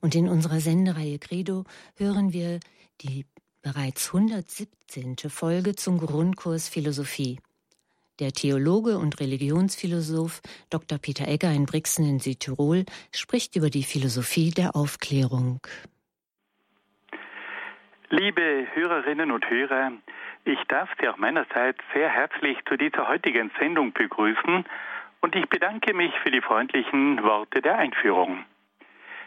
Und in unserer Sendereihe Credo hören wir die bereits 117. Folge zum Grundkurs Philosophie. Der Theologe und Religionsphilosoph Dr. Peter Egger in Brixen in Südtirol spricht über die Philosophie der Aufklärung. Liebe Hörerinnen und Hörer, ich darf Sie auch meinerseits sehr herzlich zu dieser heutigen Sendung begrüßen und ich bedanke mich für die freundlichen Worte der Einführung.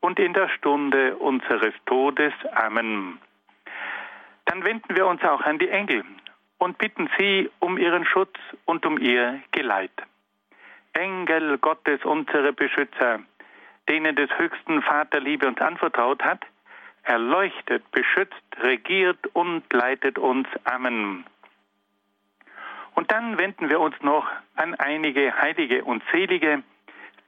und in der Stunde unseres Todes. Amen. Dann wenden wir uns auch an die Engel und bitten sie um ihren Schutz und um ihr Geleit. Engel Gottes, unsere Beschützer, denen des höchsten Vater Liebe uns anvertraut hat, erleuchtet, beschützt, regiert und leitet uns. Amen. Und dann wenden wir uns noch an einige Heilige und Selige,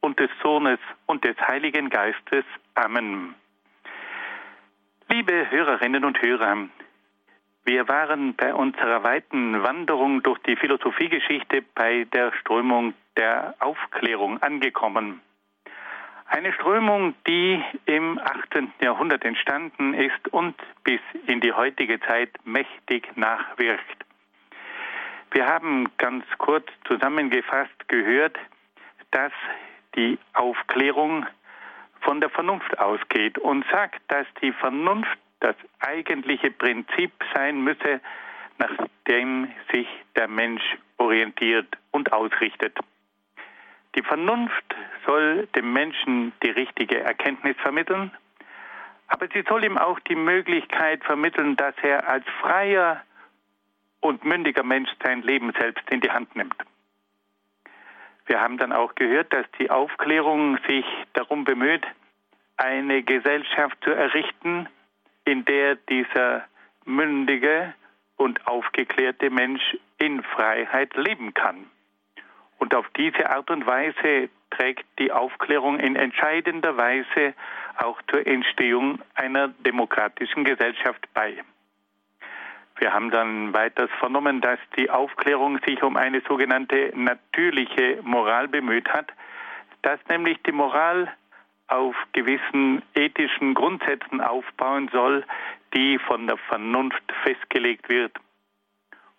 und des Sohnes und des Heiligen Geistes. Amen. Liebe Hörerinnen und Hörer, wir waren bei unserer weiten Wanderung durch die Philosophiegeschichte bei der Strömung der Aufklärung angekommen. Eine Strömung, die im 18. Jahrhundert entstanden ist und bis in die heutige Zeit mächtig nachwirkt. Wir haben ganz kurz zusammengefasst gehört, dass die Aufklärung von der Vernunft ausgeht und sagt, dass die Vernunft das eigentliche Prinzip sein müsse, nach dem sich der Mensch orientiert und ausrichtet. Die Vernunft soll dem Menschen die richtige Erkenntnis vermitteln, aber sie soll ihm auch die Möglichkeit vermitteln, dass er als freier und mündiger Mensch sein Leben selbst in die Hand nimmt. Wir haben dann auch gehört, dass die Aufklärung sich darum bemüht, eine Gesellschaft zu errichten, in der dieser mündige und aufgeklärte Mensch in Freiheit leben kann. Und auf diese Art und Weise trägt die Aufklärung in entscheidender Weise auch zur Entstehung einer demokratischen Gesellschaft bei. Wir haben dann weiters vernommen, dass die Aufklärung sich um eine sogenannte natürliche Moral bemüht hat, dass nämlich die Moral auf gewissen ethischen Grundsätzen aufbauen soll, die von der Vernunft festgelegt wird.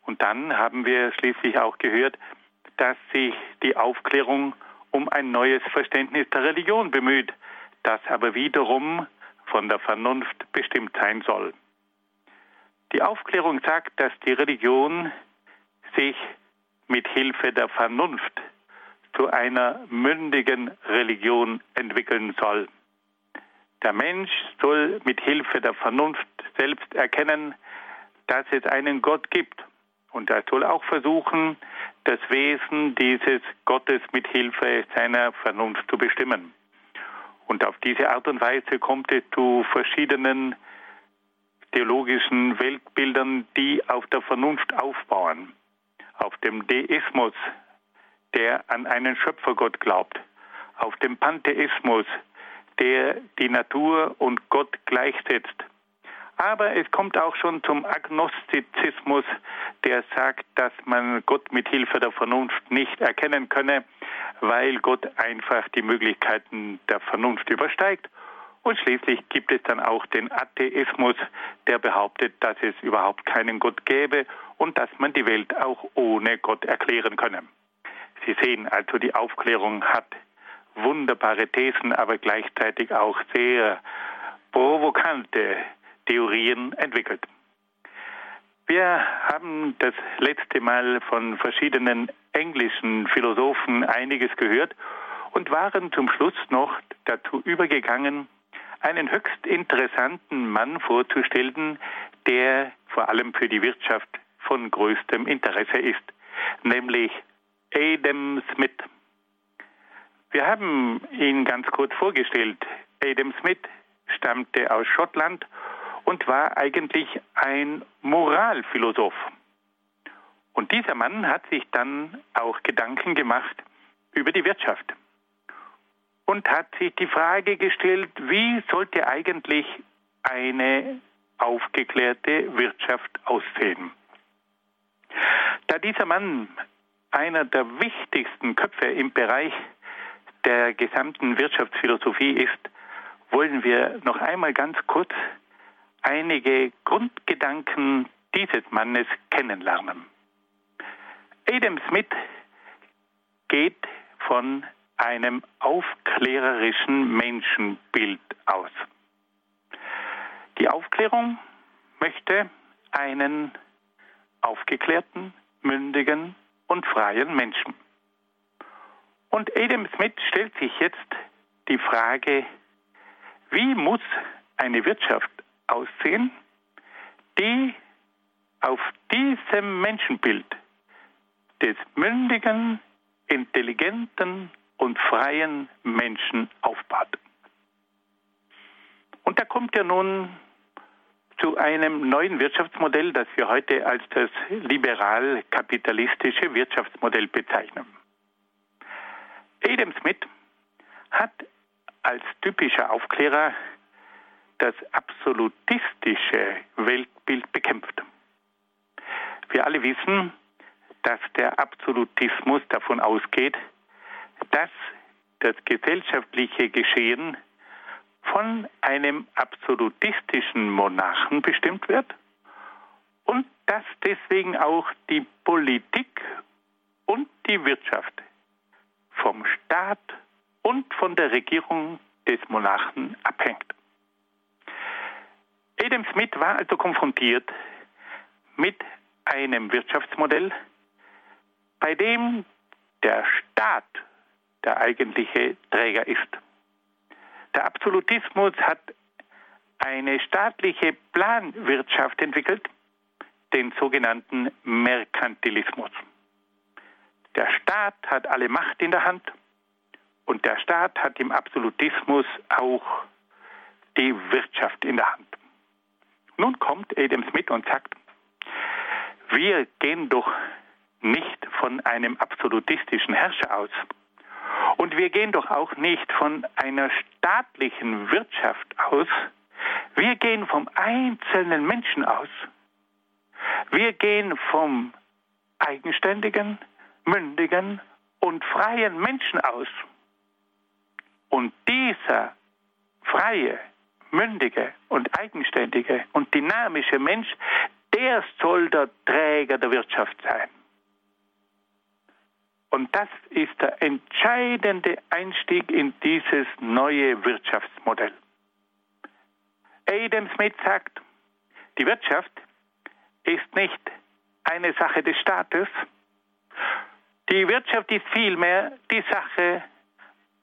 Und dann haben wir schließlich auch gehört, dass sich die Aufklärung um ein neues Verständnis der Religion bemüht, das aber wiederum von der Vernunft bestimmt sein soll. Die Aufklärung sagt, dass die Religion sich mit Hilfe der Vernunft zu einer mündigen Religion entwickeln soll. Der Mensch soll mit Hilfe der Vernunft selbst erkennen, dass es einen Gott gibt. Und er soll auch versuchen, das Wesen dieses Gottes mit Hilfe seiner Vernunft zu bestimmen. Und auf diese Art und Weise kommt es zu verschiedenen theologischen Weltbildern, die auf der Vernunft aufbauen, auf dem Deismus, der an einen Schöpfergott glaubt, auf dem Pantheismus, der die Natur und Gott gleichsetzt, Aber es kommt auch schon zum Agnostizismus, der sagt, dass man Gott mit Hilfe der Vernunft nicht erkennen könne, weil Gott einfach die Möglichkeiten der Vernunft übersteigt. Und schließlich gibt es dann auch den Atheismus, der behauptet, dass es überhaupt keinen Gott gäbe und dass man die Welt auch ohne Gott erklären könne. Sie sehen also, die Aufklärung hat wunderbare Thesen, aber gleichzeitig auch sehr provokante Theorien entwickelt. Wir haben das letzte Mal von verschiedenen englischen Philosophen einiges gehört und waren zum Schluss noch dazu übergegangen, einen höchst interessanten Mann vorzustellen, der vor allem für die Wirtschaft von größtem Interesse ist, nämlich Adam Smith. Wir haben ihn ganz kurz vorgestellt. Adam Smith stammte aus Schottland und war eigentlich ein Moralphilosoph. Und dieser Mann hat sich dann auch Gedanken gemacht über die Wirtschaft und hat sich die Frage gestellt, wie sollte eigentlich eine aufgeklärte Wirtschaft aussehen. Da dieser Mann einer der wichtigsten Köpfe im Bereich der gesamten Wirtschaftsphilosophie ist, wollen wir noch einmal ganz kurz einige Grundgedanken dieses Mannes kennenlernen. Adam Smith geht von einem aufklärerischen Menschenbild aus. Die Aufklärung möchte einen aufgeklärten, mündigen und freien Menschen. Und Adam Smith stellt sich jetzt die Frage, wie muss eine Wirtschaft aussehen, die auf diesem Menschenbild des mündigen, intelligenten und freien Menschen aufbaut. Und da kommt er nun zu einem neuen Wirtschaftsmodell, das wir heute als das liberal-kapitalistische Wirtschaftsmodell bezeichnen. Adam Smith hat als typischer Aufklärer das absolutistische Weltbild bekämpft. Wir alle wissen, dass der Absolutismus davon ausgeht, dass das gesellschaftliche Geschehen von einem absolutistischen Monarchen bestimmt wird und dass deswegen auch die Politik und die Wirtschaft vom Staat und von der Regierung des Monarchen abhängt. Adam Smith war also konfrontiert mit einem Wirtschaftsmodell, bei dem der Staat der eigentliche Träger ist. Der Absolutismus hat eine staatliche Planwirtschaft entwickelt, den sogenannten Merkantilismus. Der Staat hat alle Macht in der Hand und der Staat hat im Absolutismus auch die Wirtschaft in der Hand. Nun kommt Adam Smith und sagt, wir gehen doch nicht von einem absolutistischen Herrscher aus. Und wir gehen doch auch nicht von einer staatlichen Wirtschaft aus. Wir gehen vom einzelnen Menschen aus. Wir gehen vom eigenständigen, mündigen und freien Menschen aus. Und dieser freie, mündige und eigenständige und dynamische Mensch, der soll der Träger der Wirtschaft sein. Und das ist der entscheidende Einstieg in dieses neue Wirtschaftsmodell. Adam Smith sagt, die Wirtschaft ist nicht eine Sache des Staates. Die Wirtschaft ist vielmehr die Sache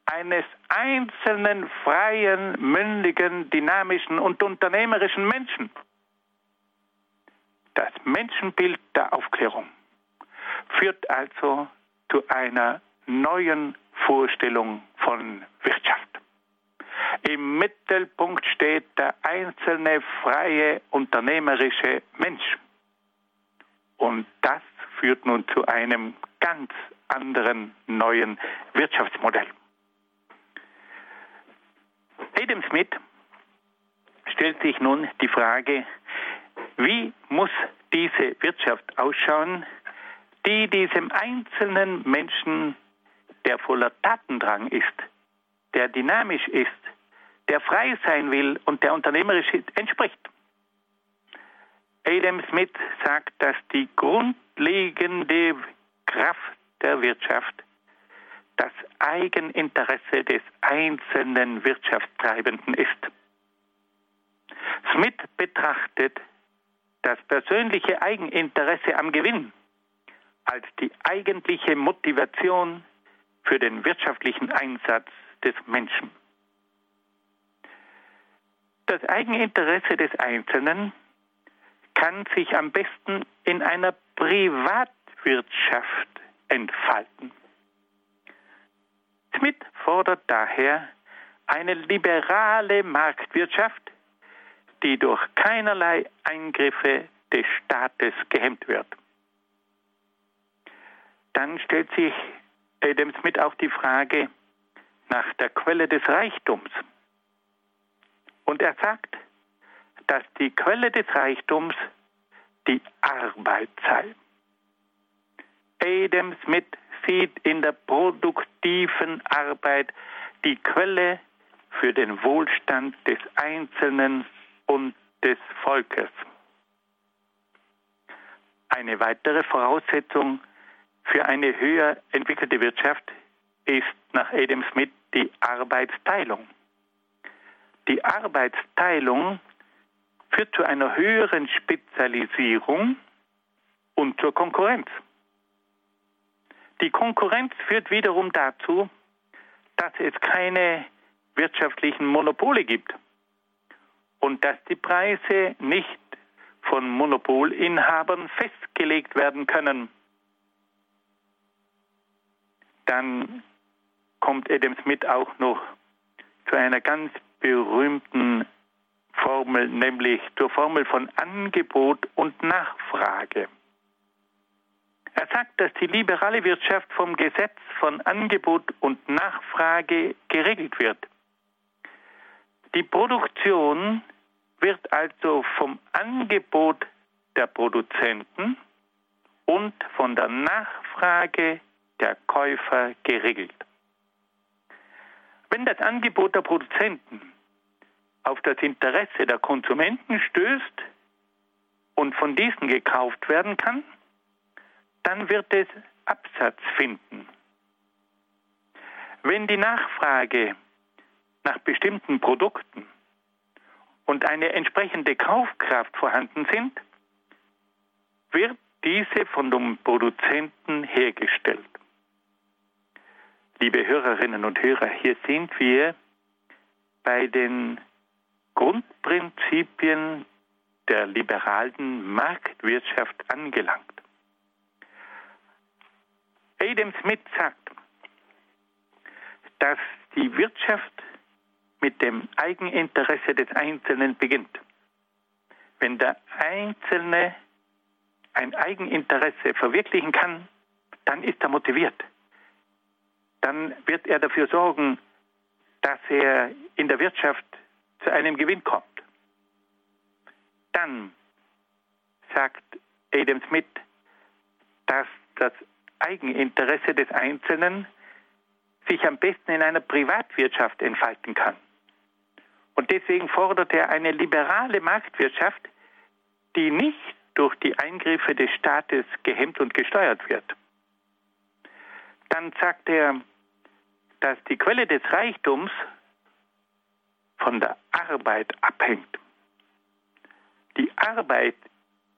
eines einzelnen, freien, mündigen, dynamischen und unternehmerischen Menschen. Das Menschenbild der Aufklärung führt also zu einer neuen Vorstellung von Wirtschaft. Im Mittelpunkt steht der einzelne freie unternehmerische Mensch. Und das führt nun zu einem ganz anderen neuen Wirtschaftsmodell. Adam Smith stellt sich nun die Frage, wie muss diese Wirtschaft ausschauen, die diesem einzelnen Menschen, der voller Tatendrang ist, der dynamisch ist, der frei sein will und der unternehmerisch entspricht. Adam Smith sagt, dass die grundlegende Kraft der Wirtschaft das Eigeninteresse des einzelnen Wirtschaftstreibenden ist. Smith betrachtet das persönliche Eigeninteresse am Gewinn als die eigentliche Motivation für den wirtschaftlichen Einsatz des Menschen. Das Eigeninteresse des Einzelnen kann sich am besten in einer Privatwirtschaft entfalten. Smith fordert daher eine liberale Marktwirtschaft, die durch keinerlei Eingriffe des Staates gehemmt wird. Dann stellt sich Adam Smith auch die Frage nach der Quelle des Reichtums. Und er sagt, dass die Quelle des Reichtums die Arbeit sei. Adam Smith sieht in der produktiven Arbeit die Quelle für den Wohlstand des Einzelnen und des Volkes. Eine weitere Voraussetzung für eine höher entwickelte Wirtschaft ist nach Adam Smith die Arbeitsteilung. Die Arbeitsteilung führt zu einer höheren Spezialisierung und zur Konkurrenz. Die Konkurrenz führt wiederum dazu, dass es keine wirtschaftlichen Monopole gibt und dass die Preise nicht von Monopolinhabern festgelegt werden können. Dann kommt Adam Smith auch noch zu einer ganz berühmten Formel, nämlich zur Formel von Angebot und Nachfrage. Er sagt, dass die liberale Wirtschaft vom Gesetz von Angebot und Nachfrage geregelt wird. Die Produktion wird also vom Angebot der Produzenten und von der Nachfrage der Käufer geregelt. Wenn das Angebot der Produzenten auf das Interesse der Konsumenten stößt und von diesen gekauft werden kann, dann wird es Absatz finden. Wenn die Nachfrage nach bestimmten Produkten und eine entsprechende Kaufkraft vorhanden sind, wird diese von dem Produzenten hergestellt. Liebe Hörerinnen und Hörer, hier sind wir bei den Grundprinzipien der liberalen Marktwirtschaft angelangt. Adam Smith sagt, dass die Wirtschaft mit dem Eigeninteresse des Einzelnen beginnt. Wenn der Einzelne ein Eigeninteresse verwirklichen kann, dann ist er motiviert. Dann wird er dafür sorgen, dass er in der Wirtschaft zu einem Gewinn kommt. Dann sagt Adam Smith, dass das Eigeninteresse des Einzelnen sich am besten in einer Privatwirtschaft entfalten kann. Und deswegen fordert er eine liberale Marktwirtschaft, die nicht durch die Eingriffe des Staates gehemmt und gesteuert wird. Dann sagt er, dass die Quelle des Reichtums von der Arbeit abhängt. Die Arbeit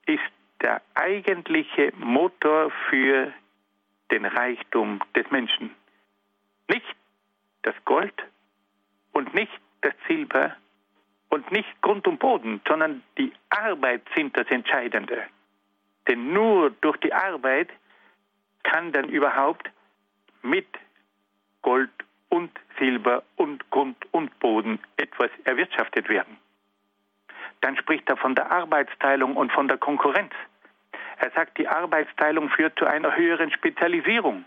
ist der eigentliche Motor für den Reichtum des Menschen. Nicht das Gold und nicht das Silber und nicht Grund und Boden, sondern die Arbeit sind das Entscheidende. Denn nur durch die Arbeit kann dann überhaupt mit Gold und Silber und Grund und Boden etwas erwirtschaftet werden. Dann spricht er von der Arbeitsteilung und von der Konkurrenz. Er sagt, die Arbeitsteilung führt zu einer höheren Spezialisierung.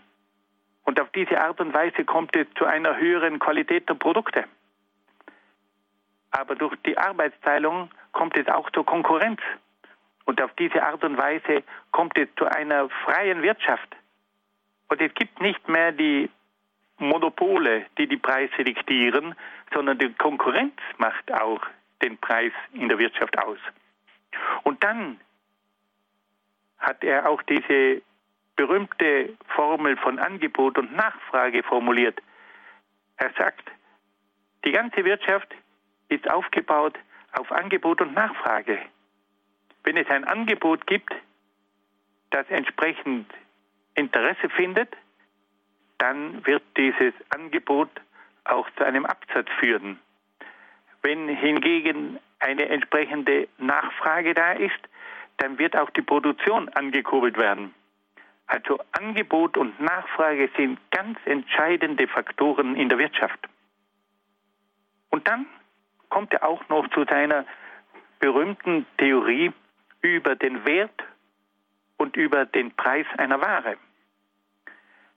Und auf diese Art und Weise kommt es zu einer höheren Qualität der Produkte. aber durch die Arbeitsteilung kommt es auch zur Konkurrenz. Und auf diese Art und Weise kommt es zu einer freien Wirtschaft. Und es gibt nicht mehr die Monopole, die die Preise diktieren, sondern die Konkurrenz macht auch den Preis in der Wirtschaft aus. Und dann hat er auch diese berühmte Formel von Angebot und Nachfrage formuliert. Er sagt, die ganze Wirtschaft ist aufgebaut auf Angebot und Nachfrage. Wenn es ein Angebot gibt, das entsprechend Interesse findet, dann wird dieses Angebot auch zu einem Absatz führen. Wenn hingegen eine entsprechende Nachfrage da ist, dann wird auch die Produktion angekurbelt werden. Also Angebot und Nachfrage sind ganz entscheidende Faktoren in der Wirtschaft. Und dann kommt er auch noch zu seiner berühmten Theorie über den Wert und über den Preis einer Ware.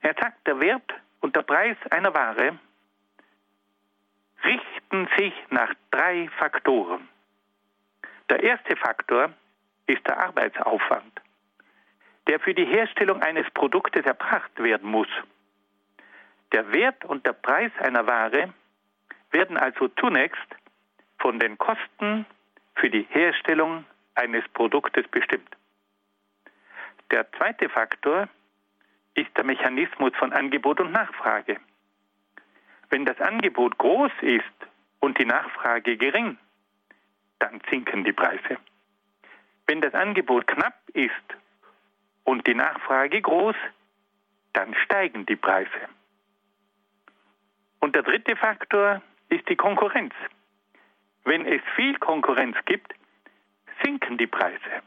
Er sagt, der Wert und der Preis einer Ware richten sich nach drei Faktoren. Der erste Faktor ist der Arbeitsaufwand, der für die Herstellung eines Produktes erbracht werden muss. Der Wert und der Preis einer Ware werden also zunächst von den Kosten für die Herstellung eines Produktes bestimmt. Der zweite Faktor ist der Mechanismus von Angebot und Nachfrage. Wenn das Angebot groß ist und die Nachfrage gering, dann sinken die Preise. Wenn das Angebot knapp ist und die Nachfrage groß, dann steigen die Preise. Und der dritte Faktor ist die Konkurrenz. Wenn es viel Konkurrenz gibt, sinken die Preise.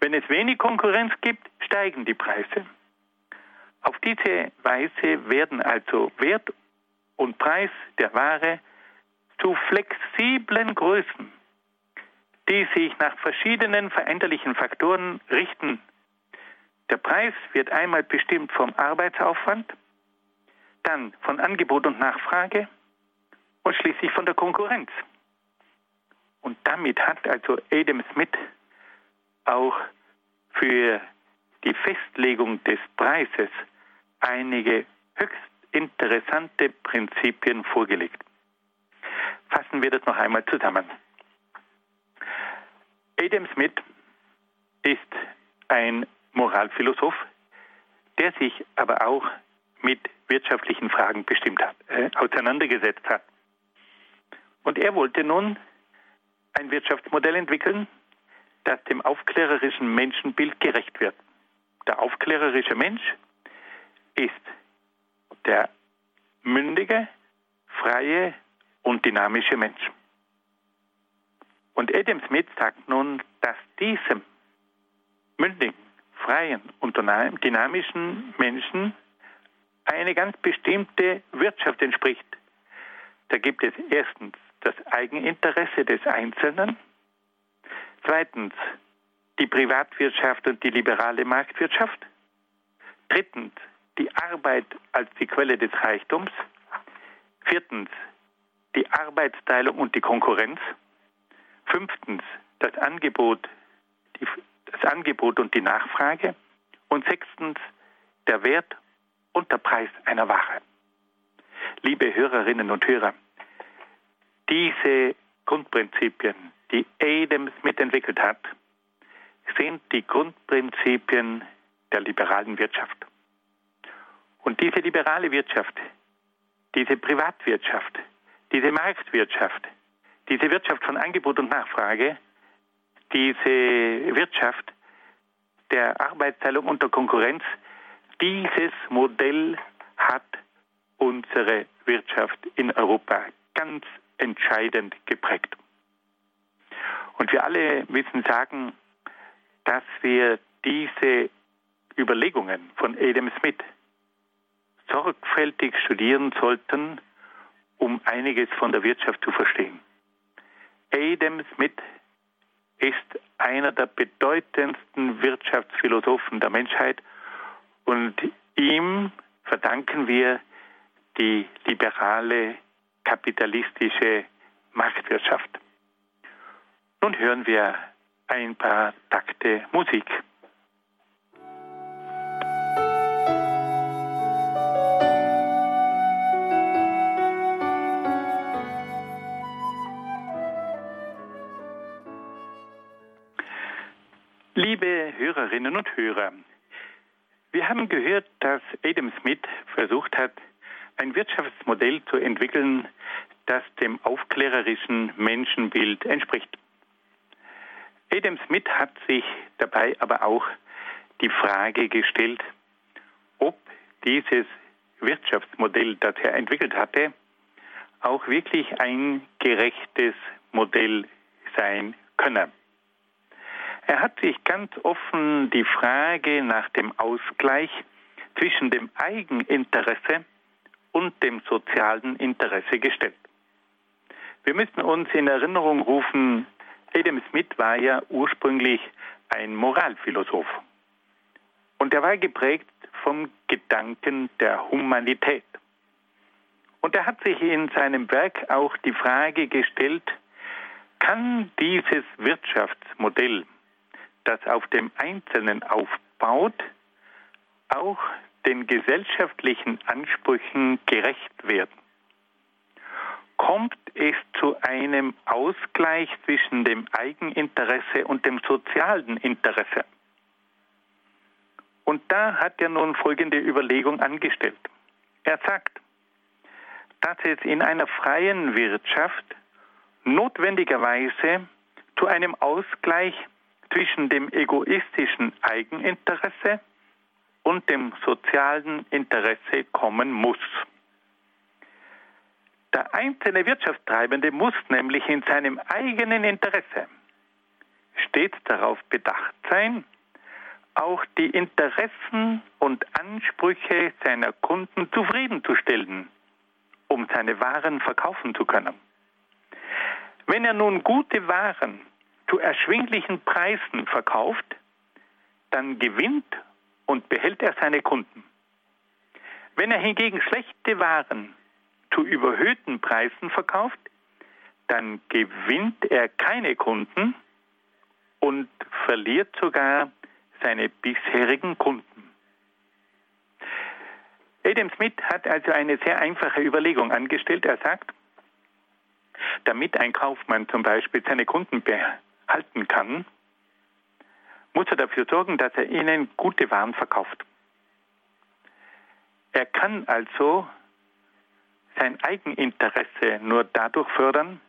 Wenn es wenig Konkurrenz gibt, steigen die Preise. Auf diese Weise werden also Wert und Preis der Ware zu flexiblen Größen, die sich nach verschiedenen veränderlichen Faktoren richten. Der Preis wird einmal bestimmt vom Arbeitsaufwand, dann von Angebot und Nachfrage und schließlich von der Konkurrenz. Und damit hat also Adam Smith auch für die Festlegung des Preises einige höchst interessante Prinzipien vorgelegt. Fassen wir das noch einmal zusammen. Adam Smith ist ein Moralphilosoph, der sich aber auch mit wirtschaftlichen Fragen bestimmt hat, äh, auseinandergesetzt hat. Und er wollte nun ein Wirtschaftsmodell entwickeln, das dem aufklärerischen Menschenbild gerecht wird. Der aufklärerische Mensch ist der mündige, freie und dynamische Mensch. Und Adam Smith sagt nun, dass diesem mündigen, freien und dynamischen Menschen eine ganz bestimmte Wirtschaft entspricht. Da gibt es erstens das Eigeninteresse des Einzelnen, zweitens die Privatwirtschaft und die liberale Marktwirtschaft, drittens die Arbeit als die Quelle des Reichtums. Viertens, die Arbeitsteilung und die Konkurrenz. Fünftens, das Angebot, die, das Angebot und die Nachfrage. Und sechstens, der Wert und der Preis einer Ware. Liebe Hörerinnen und Hörer, diese Grundprinzipien, die Adam Smith entwickelt hat, sind die Grundprinzipien der liberalen Wirtschaft. Und diese liberale Wirtschaft, diese Privatwirtschaft, diese Marktwirtschaft, diese Wirtschaft von Angebot und Nachfrage, diese Wirtschaft der Arbeitsteilung und der Konkurrenz, dieses Modell hat unsere Wirtschaft in Europa ganz entscheidend geprägt. Und wir alle müssen sagen, dass wir diese Überlegungen von Adam Smith sorgfältig studieren sollten, um einiges von der Wirtschaft zu verstehen. Adam Smith ist einer der bedeutendsten Wirtschaftsphilosophen der Menschheit und ihm verdanken wir die liberale kapitalistische Marktwirtschaft. Nun hören wir ein paar Takte Musik. Liebe Hörerinnen und Hörer, wir haben gehört, dass Adam Smith versucht hat, ein Wirtschaftsmodell zu entwickeln, das dem aufklärerischen Menschenbild entspricht. Adam Smith hat sich dabei aber auch die Frage gestellt, ob dieses Wirtschaftsmodell, das er entwickelt hatte, auch wirklich ein gerechtes Modell sein könne. Er hat sich ganz offen die Frage nach dem Ausgleich zwischen dem Eigeninteresse und dem sozialen Interesse gestellt. Wir müssen uns in Erinnerung rufen, Adam Smith war ja ursprünglich ein Moralphilosoph. Und er war geprägt vom Gedanken der Humanität. Und er hat sich in seinem Werk auch die Frage gestellt, kann dieses Wirtschaftsmodell, das auf dem Einzelnen aufbaut, auch den gesellschaftlichen Ansprüchen gerecht werden? Kommt es zu einem Ausgleich zwischen dem Eigeninteresse und dem sozialen Interesse? Und da hat er nun folgende Überlegung angestellt. Er sagt, dass es in einer freien Wirtschaft notwendigerweise zu einem Ausgleich zwischen dem egoistischen Eigeninteresse und dem sozialen Interesse kommen muss. Der einzelne Wirtschaftstreibende muss nämlich in seinem eigenen Interesse stets darauf bedacht sein, auch die Interessen und Ansprüche seiner Kunden zufriedenzustellen, um seine Waren verkaufen zu können. Wenn er nun gute Waren zu erschwinglichen Preisen verkauft, dann gewinnt und behält er seine Kunden. Wenn er hingegen schlechte Waren zu überhöhten Preisen verkauft, dann gewinnt er keine Kunden und verliert sogar seine bisherigen Kunden. Adam Smith hat also eine sehr einfache Überlegung angestellt. Er sagt, damit ein Kaufmann zum Beispiel seine Kunden behalten kann, muss er dafür sorgen, dass er ihnen gute Waren verkauft. Er kann also sein Eigeninteresse nur dadurch fördern,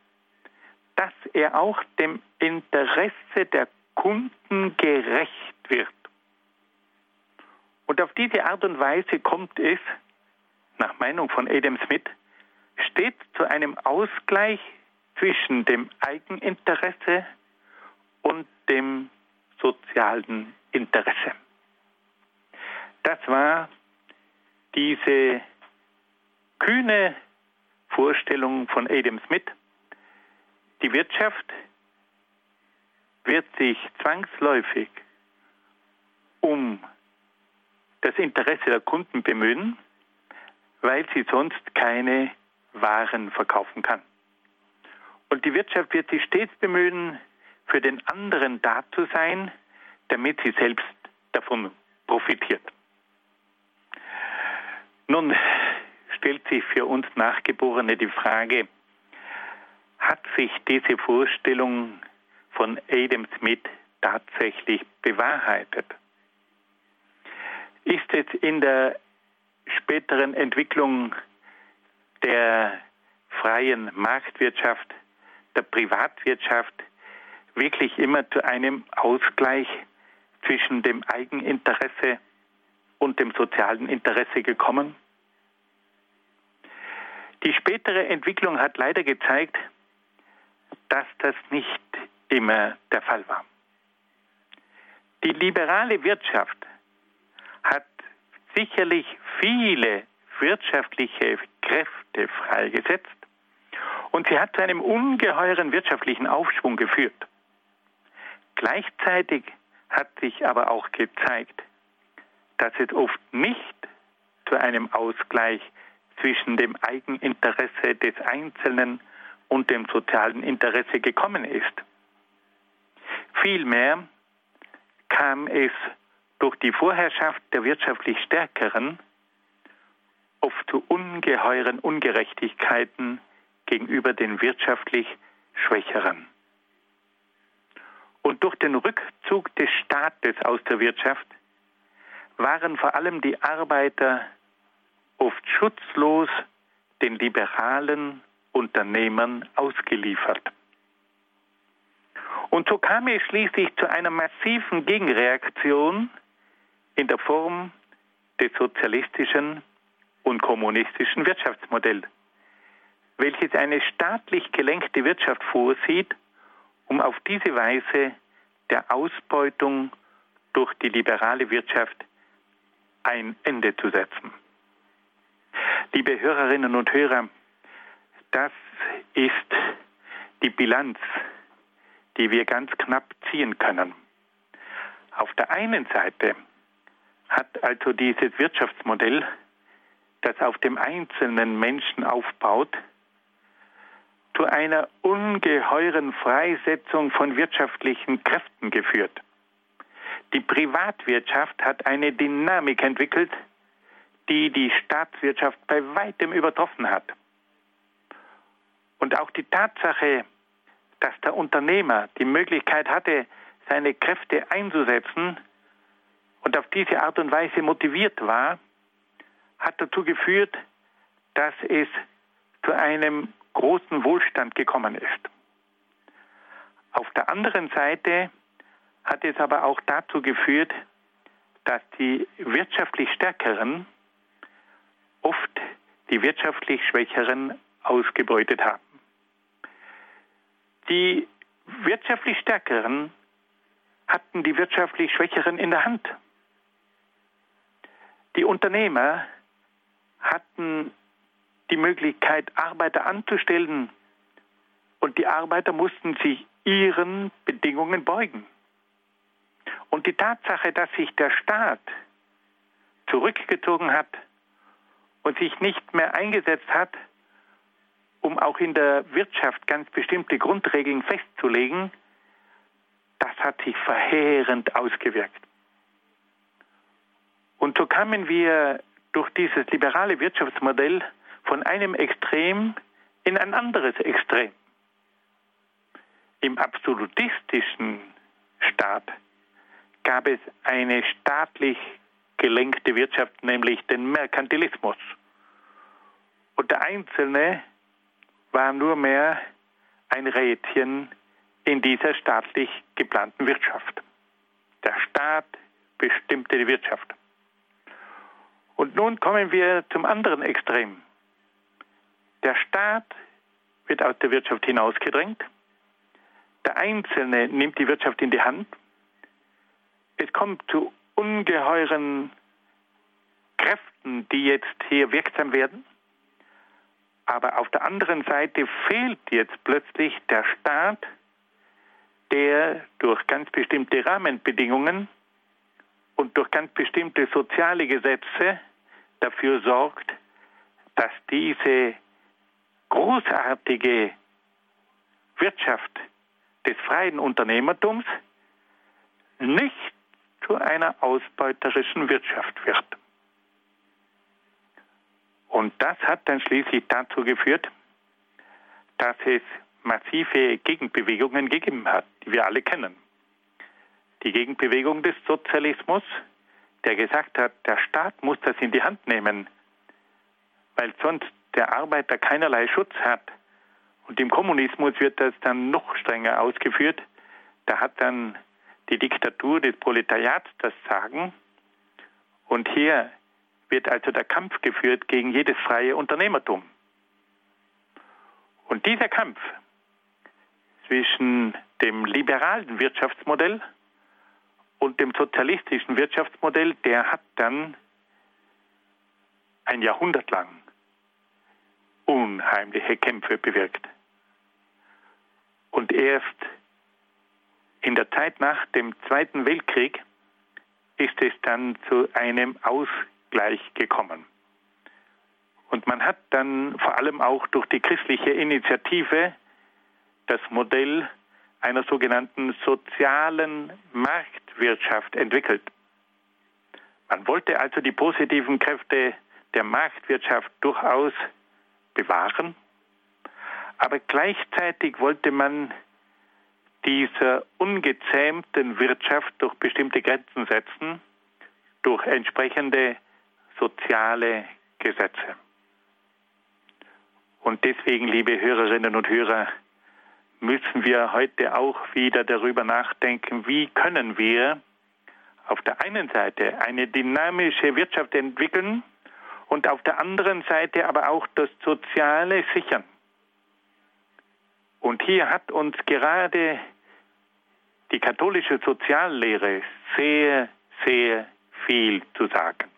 dass er auch dem Interesse der Kunden gerecht wird. Und auf diese Art und Weise kommt es, nach Meinung von Adam Smith, stets zu einem Ausgleich zwischen dem Eigeninteresse und dem sozialen Interesse. Das war diese kühne Vorstellung von Adam Smith. Die Wirtschaft wird sich zwangsläufig um das Interesse der Kunden bemühen, weil sie sonst keine Waren verkaufen kann. Und die Wirtschaft wird sich stets bemühen, für den anderen da zu sein, damit sie selbst davon profitiert. Nun stellt sich für uns Nachgeborene die Frage, hat sich diese Vorstellung von Adam Smith tatsächlich bewahrheitet? Ist es in der späteren Entwicklung der freien Marktwirtschaft, der Privatwirtschaft wirklich immer zu einem Ausgleich zwischen dem Eigeninteresse und dem sozialen Interesse gekommen? Die spätere Entwicklung hat leider gezeigt, dass das nicht immer der Fall war. Die liberale Wirtschaft hat sicherlich viele wirtschaftliche Kräfte freigesetzt und sie hat zu einem ungeheuren wirtschaftlichen Aufschwung geführt. Gleichzeitig hat sich aber auch gezeigt, dass es oft nicht zu einem Ausgleich zwischen dem Eigeninteresse des Einzelnen und dem sozialen Interesse gekommen ist. Vielmehr kam es durch die Vorherrschaft der wirtschaftlich Stärkeren oft zu ungeheuren Ungerechtigkeiten gegenüber den wirtschaftlich Schwächeren. Und durch den Rückzug des Staates aus der Wirtschaft waren vor allem die Arbeiter oft schutzlos den liberalen Unternehmern ausgeliefert. Und so kam es schließlich zu einer massiven Gegenreaktion in der Form des sozialistischen und kommunistischen Wirtschaftsmodells, welches eine staatlich gelenkte Wirtschaft vorsieht, um auf diese Weise der Ausbeutung durch die liberale Wirtschaft ein Ende zu setzen. Liebe Hörerinnen und Hörer, das ist die Bilanz, die wir ganz knapp ziehen können. Auf der einen Seite hat also dieses Wirtschaftsmodell, das auf dem einzelnen Menschen aufbaut, zu einer ungeheuren Freisetzung von wirtschaftlichen Kräften geführt. Die Privatwirtschaft hat eine Dynamik entwickelt, die die Staatswirtschaft bei weitem übertroffen hat. Und auch die Tatsache, dass der Unternehmer die Möglichkeit hatte, seine Kräfte einzusetzen und auf diese Art und Weise motiviert war, hat dazu geführt, dass es zu einem großen Wohlstand gekommen ist. Auf der anderen Seite hat es aber auch dazu geführt, dass die wirtschaftlich Stärkeren oft die wirtschaftlich Schwächeren ausgebeutet haben. Die wirtschaftlich Stärkeren hatten die wirtschaftlich Schwächeren in der Hand. Die Unternehmer hatten die Möglichkeit, Arbeiter anzustellen und die Arbeiter mussten sich ihren Bedingungen beugen. Und die Tatsache, dass sich der Staat zurückgezogen hat und sich nicht mehr eingesetzt hat, um auch in der Wirtschaft ganz bestimmte Grundregeln festzulegen, das hat sich verheerend ausgewirkt. Und so kamen wir durch dieses liberale Wirtschaftsmodell von einem Extrem in ein anderes Extrem. Im absolutistischen Staat gab es eine staatlich gelenkte Wirtschaft, nämlich den Merkantilismus. Und der Einzelne war nur mehr ein Rädchen in dieser staatlich geplanten Wirtschaft. Der Staat bestimmte die Wirtschaft. Und nun kommen wir zum anderen Extrem. Der Staat wird aus der Wirtschaft hinausgedrängt. Der Einzelne nimmt die Wirtschaft in die Hand. Es kommt zu ungeheuren Kräften, die jetzt hier wirksam werden. Aber auf der anderen Seite fehlt jetzt plötzlich der Staat, der durch ganz bestimmte Rahmenbedingungen und durch ganz bestimmte soziale Gesetze dafür sorgt, dass diese großartige Wirtschaft des freien Unternehmertums nicht zu einer ausbeuterischen Wirtschaft wird. Und das hat dann schließlich dazu geführt, dass es massive Gegenbewegungen gegeben hat, die wir alle kennen. Die Gegenbewegung des Sozialismus, der gesagt hat, der Staat muss das in die Hand nehmen, weil sonst der Arbeiter keinerlei Schutz hat. Und im Kommunismus wird das dann noch strenger ausgeführt. Da hat dann die Diktatur des Proletariats das Sagen. Und hier wird also der Kampf geführt gegen jedes freie Unternehmertum. Und dieser Kampf zwischen dem liberalen Wirtschaftsmodell und dem sozialistischen Wirtschaftsmodell, der hat dann ein Jahrhundert lang unheimliche Kämpfe bewirkt. Und erst in der Zeit nach dem Zweiten Weltkrieg ist es dann zu einem Ausgleich gekommen. Und man hat dann vor allem auch durch die christliche Initiative das Modell einer sogenannten sozialen Marktwirtschaft entwickelt. Man wollte also die positiven Kräfte der Marktwirtschaft durchaus bewahren, aber gleichzeitig wollte man dieser ungezähmten Wirtschaft durch bestimmte Grenzen setzen, durch entsprechende soziale Gesetze. Und deswegen, liebe Hörerinnen und Hörer, müssen wir heute auch wieder darüber nachdenken, wie können wir auf der einen Seite eine dynamische Wirtschaft entwickeln und auf der anderen Seite aber auch das Soziale sichern. Und hier hat uns gerade die katholische Soziallehre sehr, sehr viel zu sagen.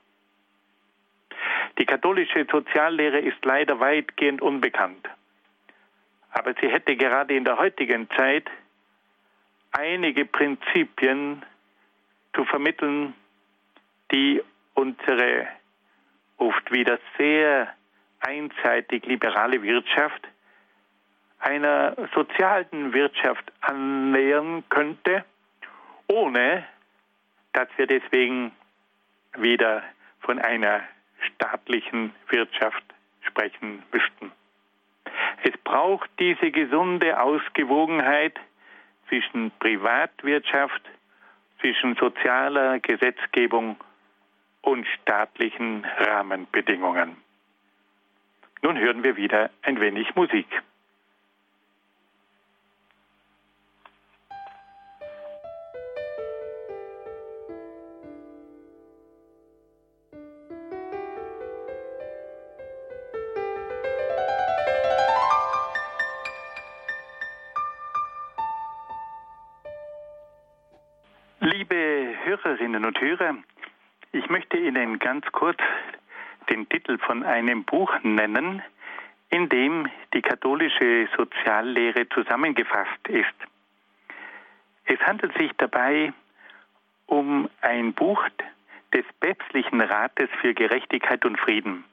Die katholische Soziallehre ist leider weitgehend unbekannt. Aber sie hätte gerade in der heutigen Zeit einige Prinzipien zu vermitteln, die unsere oft wieder sehr einseitig liberale Wirtschaft einer sozialen Wirtschaft annähern könnte, ohne dass wir deswegen wieder von einer staatlichen Wirtschaft sprechen müssten. Es braucht diese gesunde Ausgewogenheit zwischen Privatwirtschaft, zwischen sozialer Gesetzgebung und staatlichen Rahmenbedingungen. Nun hören wir wieder ein wenig Musik. Hörerinnen und Hörer, ich möchte Ihnen ganz kurz den Titel von einem Buch nennen, in dem die katholische Soziallehre zusammengefasst ist. Es handelt sich dabei um ein Buch des Päpstlichen Rates für Gerechtigkeit und Frieden.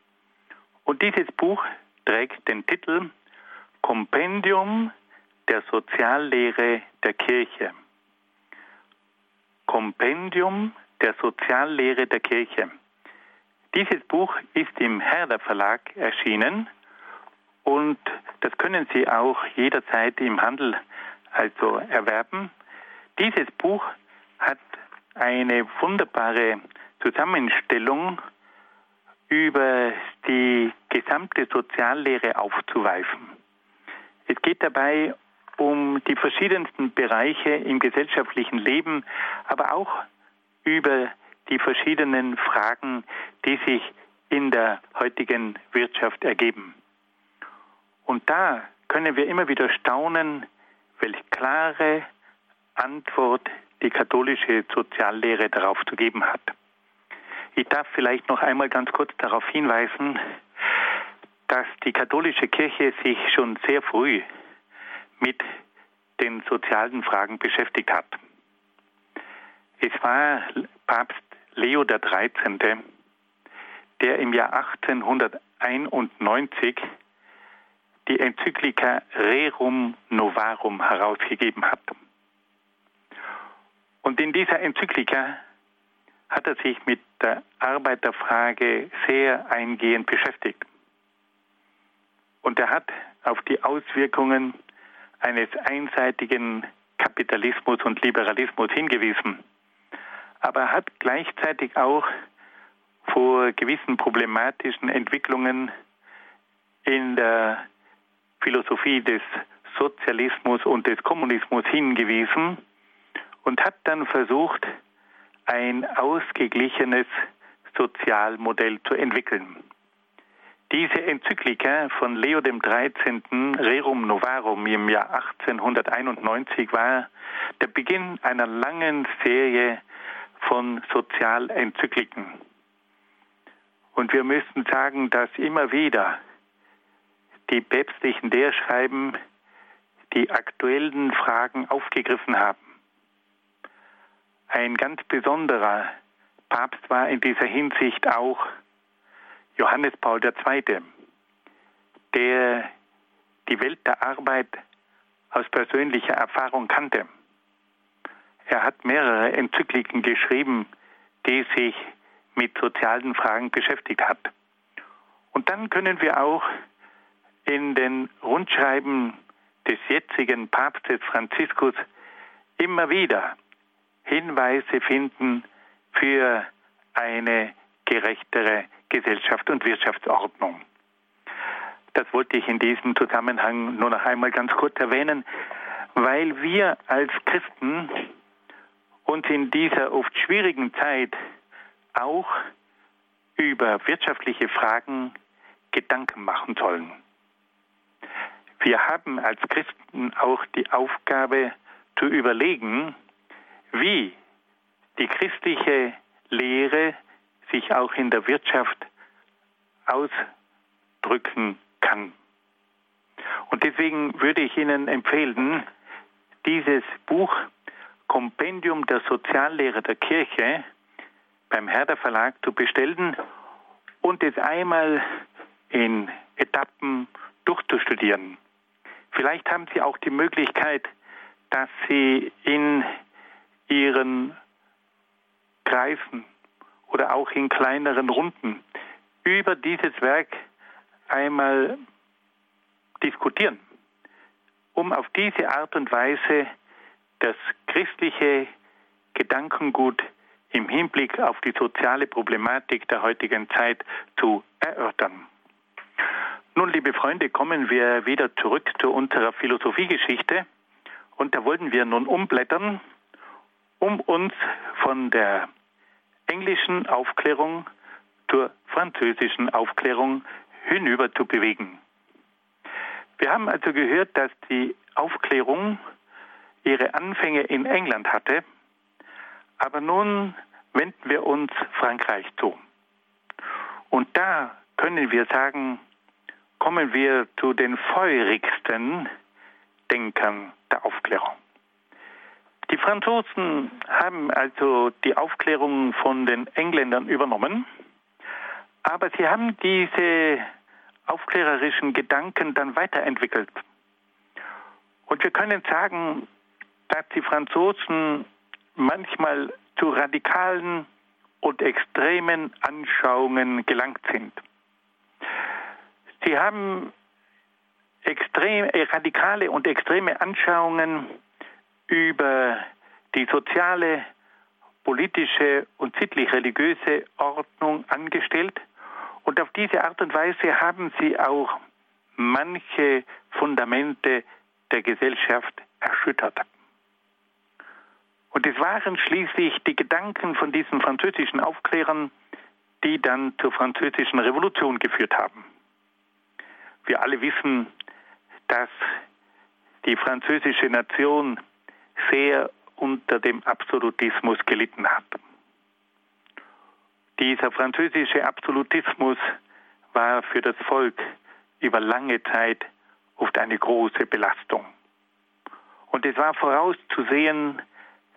Und dieses Buch trägt den Titel Kompendium der Soziallehre der Kirche. Kompendium der Soziallehre der Kirche. Dieses Buch ist im Herder Verlag erschienen und das können Sie auch jederzeit im Handel also erwerben. Dieses Buch hat eine wunderbare Zusammenstellung über die gesamte Soziallehre aufzuweisen. Es geht dabei um die verschiedensten Bereiche im gesellschaftlichen Leben, aber auch über die verschiedenen Fragen, die sich in der heutigen Wirtschaft ergeben. Und da können wir immer wieder staunen, welche klare Antwort die katholische Soziallehre darauf zu geben hat. Ich darf vielleicht noch einmal ganz kurz darauf hinweisen, dass die katholische Kirche sich schon sehr früh mit den sozialen Fragen beschäftigt hat. Es war Papst Leo XIII., der im Jahr 1891 die Enzyklika Rerum Novarum herausgegeben hat. Und in dieser Enzyklika hat er sich mit der Arbeiterfrage sehr eingehend beschäftigt. Und er hat auf die Auswirkungen eines einseitigen Kapitalismus und Liberalismus hingewiesen. Aber er hat gleichzeitig auch vor gewissen problematischen Entwicklungen in der Philosophie des Sozialismus und des Kommunismus hingewiesen und hat dann versucht, ein ausgeglichenes Sozialmodell zu entwickeln. Diese Enzyklika von Leo XIII. Rerum Novarum im Jahr 1891 war der Beginn einer langen Serie von Sozialenzykliken. Und wir müssen sagen, dass immer wieder die päpstlichen Lehrschreiben die aktuellen Fragen aufgegriffen haben. Ein ganz besonderer Papst war in dieser Hinsicht auch Johannes Paul II., der die Welt der Arbeit aus persönlicher Erfahrung kannte. Er hat mehrere Enzykliken geschrieben, die sich mit sozialen Fragen beschäftigt hat. Und dann können wir auch in den Rundschreiben des jetzigen Papstes Franziskus immer wieder Hinweise finden für eine gerechtere Gesellschaft und Wirtschaftsordnung. Das wollte ich in diesem Zusammenhang nur noch einmal ganz kurz erwähnen, weil wir als Christen uns in dieser oft schwierigen Zeit auch über wirtschaftliche Fragen Gedanken machen sollen. Wir haben als Christen auch die Aufgabe zu überlegen, wie die christliche Lehre sich auch in der Wirtschaft ausdrücken kann. Und deswegen würde ich Ihnen empfehlen, dieses Buch Kompendium der Soziallehre der Kirche beim Herder Verlag zu bestellen und es einmal in Etappen durchzustudieren. Vielleicht haben Sie auch die Möglichkeit, dass Sie in Ihren Kreisen oder auch in kleineren Runden über dieses Werk einmal diskutieren, um auf diese Art und Weise das christliche Gedankengut im Hinblick auf die soziale Problematik der heutigen Zeit zu erörtern. Nun, liebe Freunde, kommen wir wieder zurück zu unserer Philosophiegeschichte und da wollten wir nun umblättern, um uns von der englischen Aufklärung zur französischen Aufklärung hinüber zu bewegen. Wir haben also gehört, dass die Aufklärung ihre Anfänge in England hatte, aber nun wenden wir uns Frankreich zu. Und da können wir sagen, kommen wir zu den feurigsten Denkern der Aufklärung. Die Franzosen haben also die Aufklärung von den Engländern übernommen, aber sie haben diese aufklärerischen Gedanken dann weiterentwickelt. Und wir können sagen, dass die Franzosen manchmal zu radikalen und extremen Anschauungen gelangt sind. Sie haben extrem, äh, radikale und extreme Anschauungen über die soziale, politische und sittlich-religiöse Ordnung angestellt. Und auf diese Art und Weise haben sie auch manche Fundamente der Gesellschaft erschüttert. Und es waren schließlich die Gedanken von diesen französischen Aufklärern, die dann zur französischen Revolution geführt haben. Wir alle wissen, dass die französische Nation sehr unter dem Absolutismus gelitten hat. Dieser französische Absolutismus war für das Volk über lange Zeit oft eine große Belastung. Und es war vorauszusehen,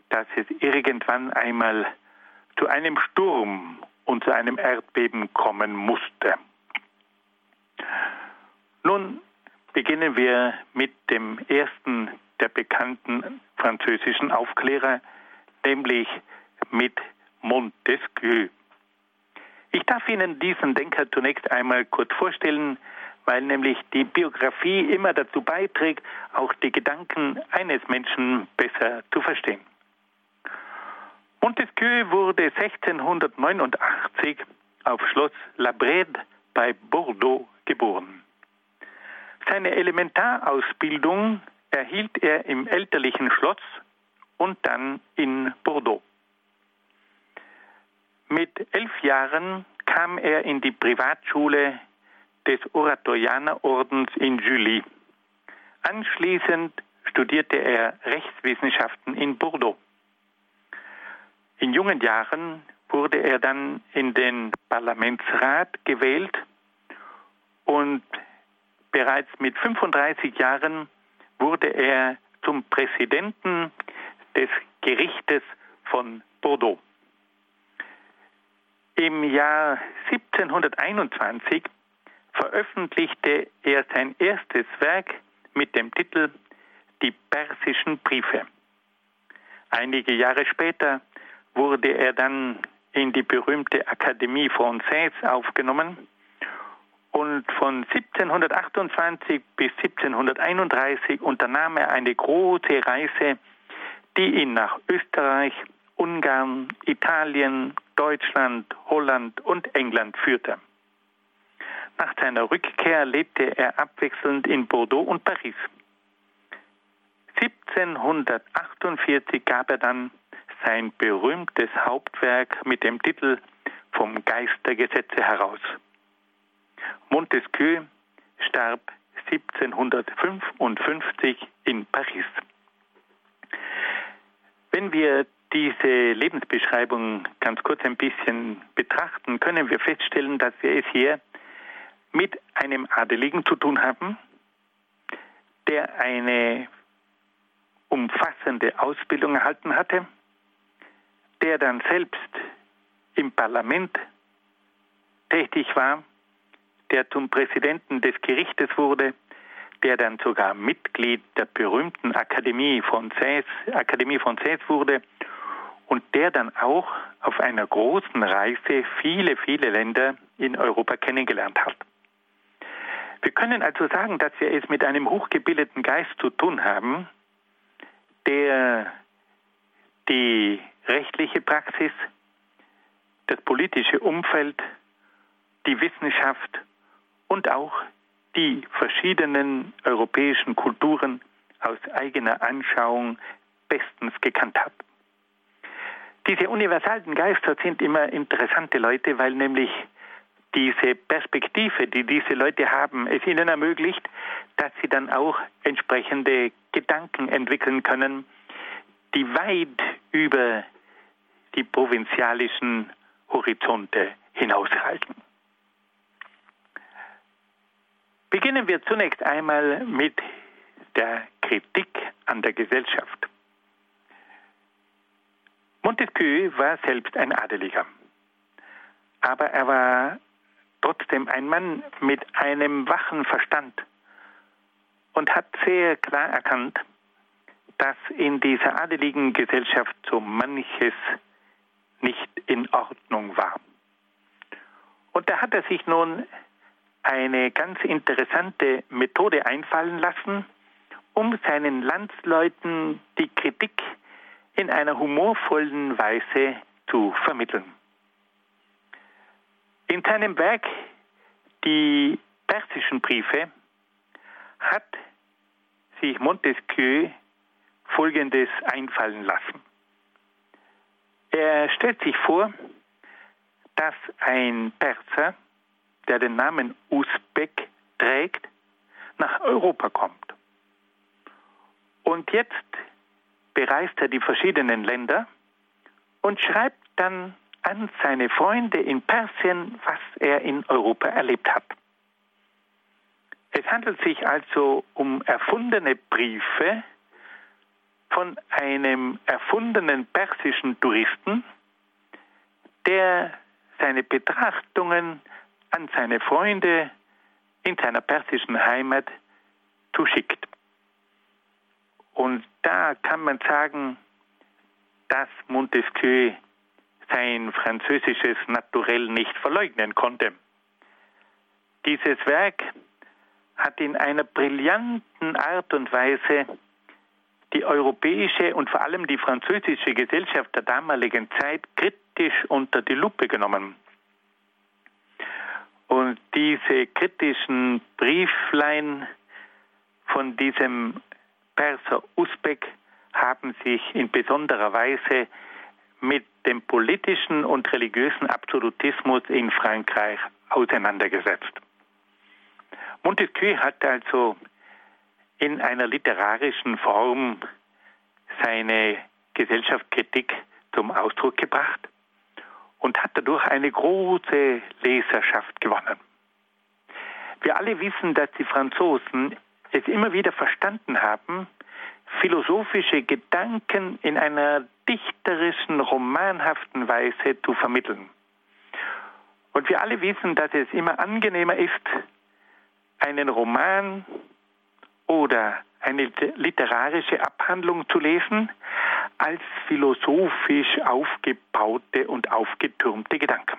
dass es irgendwann einmal zu einem Sturm und zu einem Erdbeben kommen musste. Nun beginnen wir mit dem ersten der bekannten französischen Aufklärer, nämlich mit Montesquieu. Ich darf Ihnen diesen Denker zunächst einmal kurz vorstellen, weil nämlich die Biografie immer dazu beiträgt, auch die Gedanken eines Menschen besser zu verstehen. Montesquieu wurde 1689 auf Schloss La Brède bei Bordeaux geboren. Seine Elementarausbildung erhielt er im elterlichen Schloss und dann in Bordeaux. Mit elf Jahren kam er in die Privatschule des Oratorianerordens in Julie. Anschließend studierte er Rechtswissenschaften in Bordeaux. In jungen Jahren wurde er dann in den Parlamentsrat gewählt und bereits mit 35 Jahren wurde er zum Präsidenten des Gerichtes von Bordeaux. Im Jahr 1721 veröffentlichte er sein erstes Werk mit dem Titel Die persischen Briefe. Einige Jahre später wurde er dann in die berühmte Akademie Française aufgenommen und von 1728 bis 1731 unternahm er eine große Reise, die ihn nach Österreich, Ungarn, Italien, Deutschland, Holland und England führte. Nach seiner Rückkehr lebte er abwechselnd in Bordeaux und Paris. 1748 gab er dann sein berühmtes Hauptwerk mit dem Titel Vom Geist der Gesetze heraus. Montesquieu starb 1755 in Paris. Wenn wir diese Lebensbeschreibung ganz kurz ein bisschen betrachten, können wir feststellen, dass wir es hier mit einem Adeligen zu tun haben, der eine umfassende Ausbildung erhalten hatte, der dann selbst im Parlament tätig war, der zum Präsidenten des Gerichtes wurde, der dann sogar Mitglied der berühmten Akademie Française, Akademie Française wurde und der dann auch auf einer großen Reise viele, viele Länder in Europa kennengelernt hat. Wir können also sagen, dass wir es mit einem hochgebildeten Geist zu tun haben, der die rechtliche Praxis, das politische Umfeld, die Wissenschaft und auch die verschiedenen europäischen Kulturen aus eigener Anschauung bestens gekannt hat. Diese universalen Geister sind immer interessante Leute, weil nämlich diese Perspektive, die diese Leute haben, es ihnen ermöglicht, dass sie dann auch entsprechende Gedanken entwickeln können, die weit über die provinzialischen Horizonte hinaushalten. Beginnen wir zunächst einmal mit der Kritik an der Gesellschaft. Montesquieu war selbst ein Adeliger, aber er war trotzdem ein Mann mit einem wachen Verstand und hat sehr klar erkannt, dass in dieser adeligen Gesellschaft so manches nicht in Ordnung war. Und da hat er sich nun eine ganz interessante Methode einfallen lassen, um seinen Landsleuten die Kritik in einer humorvollen Weise zu vermitteln. In seinem Werk Die persischen Briefe hat sich Montesquieu Folgendes einfallen lassen. Er stellt sich vor, dass ein Perser, der den Namen Usbek trägt, nach Europa kommt. Und jetzt bereist er die verschiedenen Länder und schreibt dann an seine Freunde in Persien, was er in Europa erlebt hat. Es handelt sich also um erfundene Briefe von einem erfundenen persischen Touristen, der seine Betrachtungen an seine Freunde in seiner persischen Heimat zuschickt. Und da kann man sagen, dass Montesquieu sein französisches Naturell nicht verleugnen konnte. Dieses Werk hat in einer brillanten Art und Weise die europäische und vor allem die französische Gesellschaft der damaligen Zeit kritisch unter die Lupe genommen. Und diese kritischen Brieflein von diesem Perser Usbek haben sich in besonderer Weise mit dem politischen und religiösen Absolutismus in Frankreich auseinandergesetzt. Montesquieu hat also in einer literarischen Form seine Gesellschaftskritik zum Ausdruck gebracht und hat dadurch eine große Leserschaft gewonnen. Wir alle wissen, dass die Franzosen es immer wieder verstanden haben, philosophische Gedanken in einer dichterischen, romanhaften Weise zu vermitteln. Und wir alle wissen, dass es immer angenehmer ist, einen Roman oder eine literarische Abhandlung zu lesen, als philosophisch aufgebaute und aufgetürmte Gedanken.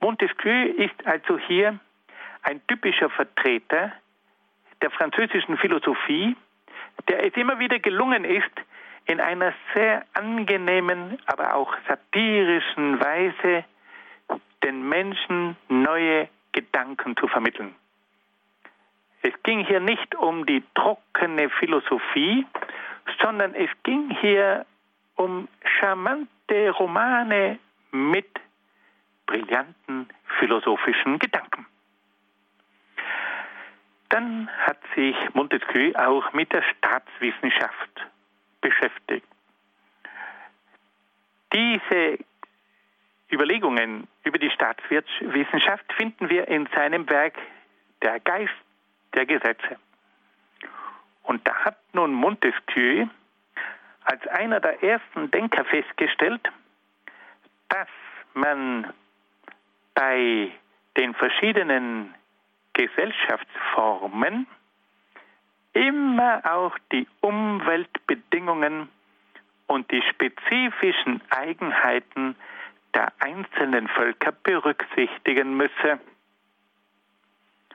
Montesquieu ist also hier ein typischer Vertreter der französischen Philosophie, der es immer wieder gelungen ist, in einer sehr angenehmen, aber auch satirischen Weise den Menschen neue Gedanken zu vermitteln. Es ging hier nicht um die trockene Philosophie, sondern es ging hier um charmante Romane mit brillanten philosophischen Gedanken. Dann hat sich Montesquieu auch mit der Staatswissenschaft beschäftigt. Diese Überlegungen über die Staatswissenschaft finden wir in seinem Werk Der Geist der Gesetze. Und da hat nun Montesquieu als einer der ersten Denker festgestellt, dass man bei den verschiedenen Gesellschaftsformen immer auch die Umweltbedingungen und die spezifischen Eigenheiten der einzelnen Völker berücksichtigen müsse.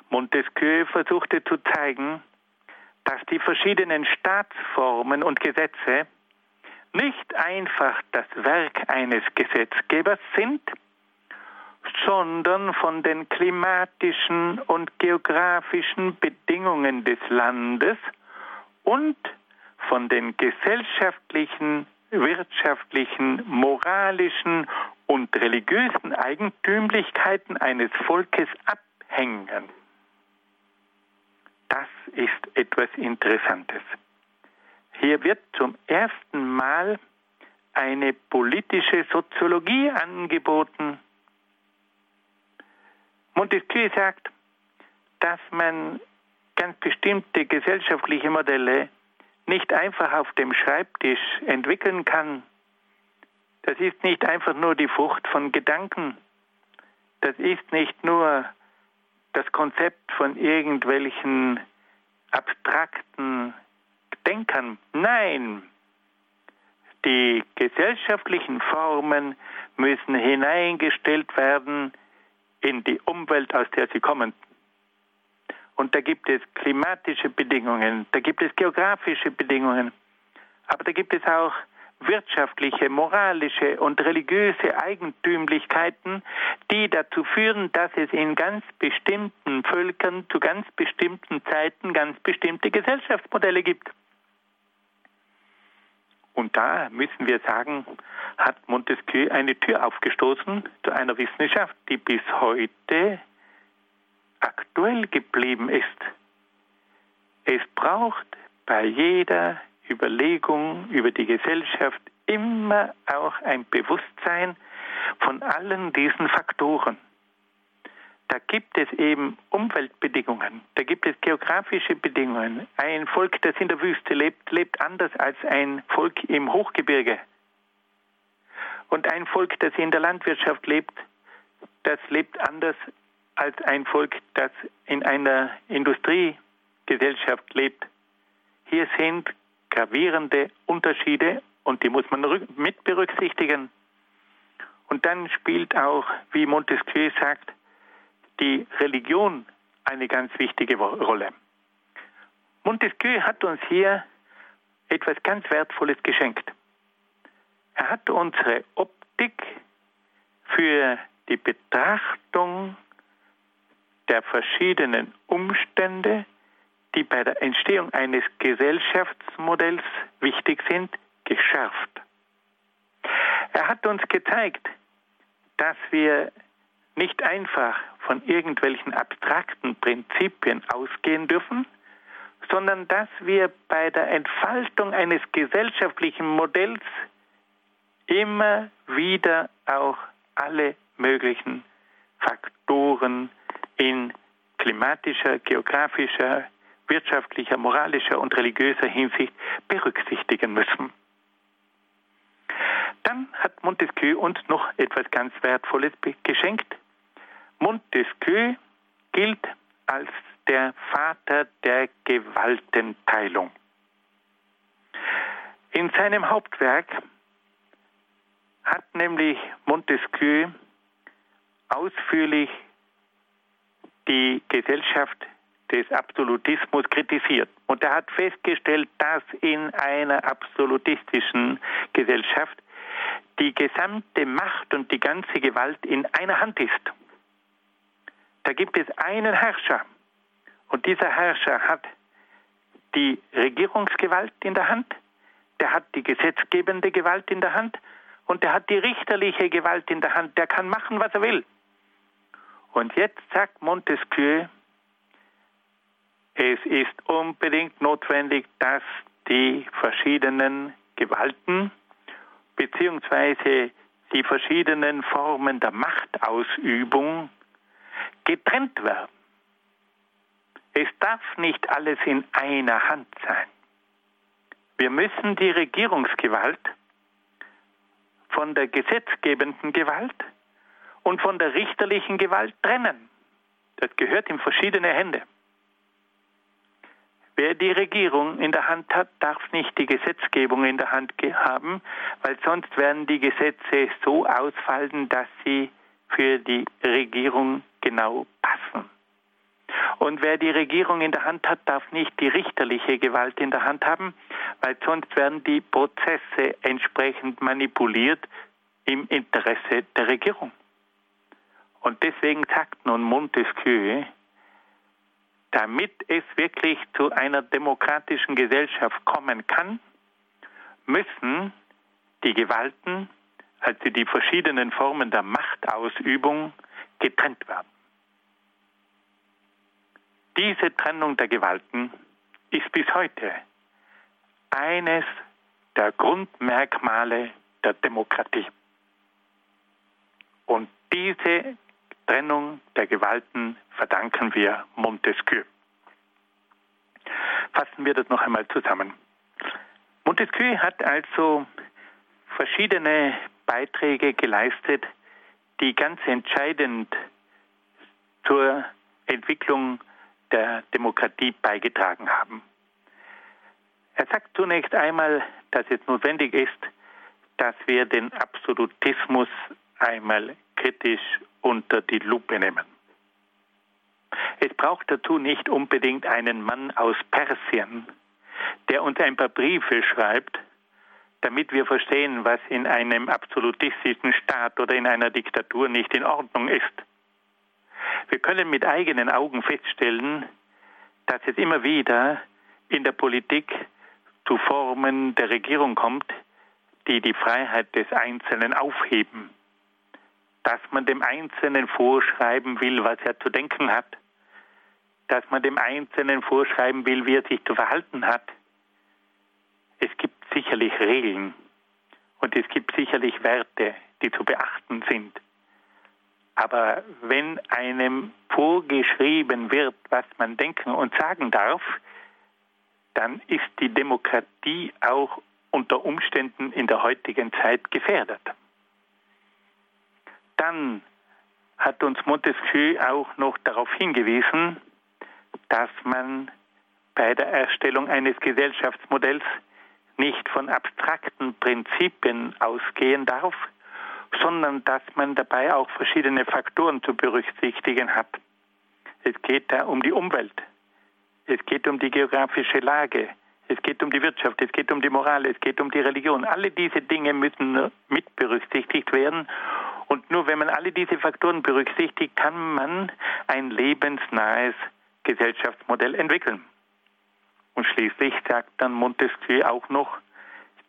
Montesquieu versuchte zu zeigen, dass die verschiedenen Staatsformen und Gesetze nicht einfach das Werk eines Gesetzgebers sind, sondern von den klimatischen und geografischen Bedingungen des Landes und von den gesellschaftlichen, wirtschaftlichen, moralischen und religiösen Eigentümlichkeiten eines Volkes abhängen. Das ist etwas Interessantes. Hier wird zum ersten Mal eine politische Soziologie angeboten. Montesquieu sagt, dass man ganz bestimmte gesellschaftliche Modelle nicht einfach auf dem Schreibtisch entwickeln kann. Das ist nicht einfach nur die Frucht von Gedanken. Das ist nicht nur das Konzept von irgendwelchen abstrakten Denkern. Nein, die gesellschaftlichen Formen müssen hineingestellt werden in die Umwelt, aus der sie kommen. Und da gibt es klimatische Bedingungen, da gibt es geografische Bedingungen, aber da gibt es auch wirtschaftliche, moralische und religiöse Eigentümlichkeiten, die dazu führen, dass es in ganz bestimmten Völkern zu ganz bestimmten Zeiten ganz bestimmte Gesellschaftsmodelle gibt. Und da müssen wir sagen, hat Montesquieu eine Tür aufgestoßen zu einer Wissenschaft, die bis heute aktuell geblieben ist. Es braucht bei jeder Überlegung über die Gesellschaft immer auch ein Bewusstsein von allen diesen Faktoren. Da gibt es eben Umweltbedingungen, da gibt es geografische Bedingungen. Ein Volk, das in der Wüste lebt, lebt anders als ein Volk im Hochgebirge. Und ein Volk, das in der Landwirtschaft lebt, das lebt anders als ein Volk, das in einer Industriegesellschaft lebt. Hier sind gravierende Unterschiede und die muss man mit berücksichtigen. Und dann spielt auch, wie Montesquieu sagt, die Religion eine ganz wichtige Rolle. Montesquieu hat uns hier etwas ganz Wertvolles geschenkt. Er hat unsere Optik für die Betrachtung der verschiedenen Umstände die bei der Entstehung eines Gesellschaftsmodells wichtig sind, geschärft. Er hat uns gezeigt, dass wir nicht einfach von irgendwelchen abstrakten Prinzipien ausgehen dürfen, sondern dass wir bei der Entfaltung eines gesellschaftlichen Modells immer wieder auch alle möglichen Faktoren in klimatischer, geografischer, wirtschaftlicher, moralischer und religiöser Hinsicht berücksichtigen müssen. Dann hat Montesquieu uns noch etwas ganz Wertvolles geschenkt, Montesquieu gilt als der Vater der Gewaltenteilung. In seinem Hauptwerk hat nämlich Montesquieu ausführlich die Gesellschaft des Absolutismus kritisiert. Und er hat festgestellt, dass in einer absolutistischen Gesellschaft die gesamte Macht und die ganze Gewalt in einer Hand ist. Da gibt es einen Herrscher. Und dieser Herrscher hat die Regierungsgewalt in der Hand, der hat die gesetzgebende Gewalt in der Hand und der hat die richterliche Gewalt in der Hand. Der kann machen, was er will. Und jetzt sagt Montesquieu, es ist unbedingt notwendig, dass die verschiedenen Gewalten beziehungsweise die verschiedenen Formen der Machtausübung getrennt werden. Es darf nicht alles in einer Hand sein. Wir müssen die Regierungsgewalt von der gesetzgebenden Gewalt und von der richterlichen Gewalt trennen. Das gehört in verschiedene Hände. Wer die Regierung in der Hand hat, darf nicht die Gesetzgebung in der Hand haben, weil sonst werden die Gesetze so ausfallen, dass sie für die Regierung genau passen. Und wer die Regierung in der Hand hat, darf nicht die richterliche Gewalt in der Hand haben, weil sonst werden die Prozesse entsprechend manipuliert im Interesse der Regierung. Und deswegen sagt nun Montesquieu, damit es wirklich zu einer demokratischen Gesellschaft kommen kann, müssen die Gewalten, also die verschiedenen Formen der Machtausübung, getrennt werden. Diese Trennung der Gewalten ist bis heute eines der Grundmerkmale der Demokratie. Und diese Trennung der Gewalten verdanken wir Montesquieu. Fassen wir das noch einmal zusammen. Montesquieu hat also verschiedene Beiträge geleistet, die ganz entscheidend zur Entwicklung der Demokratie beigetragen haben. Er sagt zunächst einmal, dass es notwendig ist, dass wir den Absolutismus einmal kritisch unter die Lupe nehmen. Es braucht dazu nicht unbedingt einen Mann aus Persien, der uns ein paar Briefe schreibt, damit wir verstehen, was in einem absolutistischen Staat oder in einer Diktatur nicht in Ordnung ist. Wir können mit eigenen Augen feststellen, dass es immer wieder in der Politik zu Formen der Regierung kommt, die die Freiheit des Einzelnen aufheben dass man dem Einzelnen vorschreiben will, was er zu denken hat, dass man dem Einzelnen vorschreiben will, wie er sich zu verhalten hat. Es gibt sicherlich Regeln und es gibt sicherlich Werte, die zu beachten sind. Aber wenn einem vorgeschrieben wird, was man denken und sagen darf, dann ist die Demokratie auch unter Umständen in der heutigen Zeit gefährdet dann hat uns Montesquieu auch noch darauf hingewiesen, dass man bei der Erstellung eines Gesellschaftsmodells nicht von abstrakten Prinzipien ausgehen darf, sondern dass man dabei auch verschiedene Faktoren zu berücksichtigen hat. Es geht da um die Umwelt, es geht um die geografische Lage, es geht um die Wirtschaft, es geht um die Moral, es geht um die Religion. Alle diese Dinge müssen mit berücksichtigt werden und nur wenn man alle diese Faktoren berücksichtigt, kann man ein lebensnahes Gesellschaftsmodell entwickeln. Und schließlich sagt dann Montesquieu auch noch,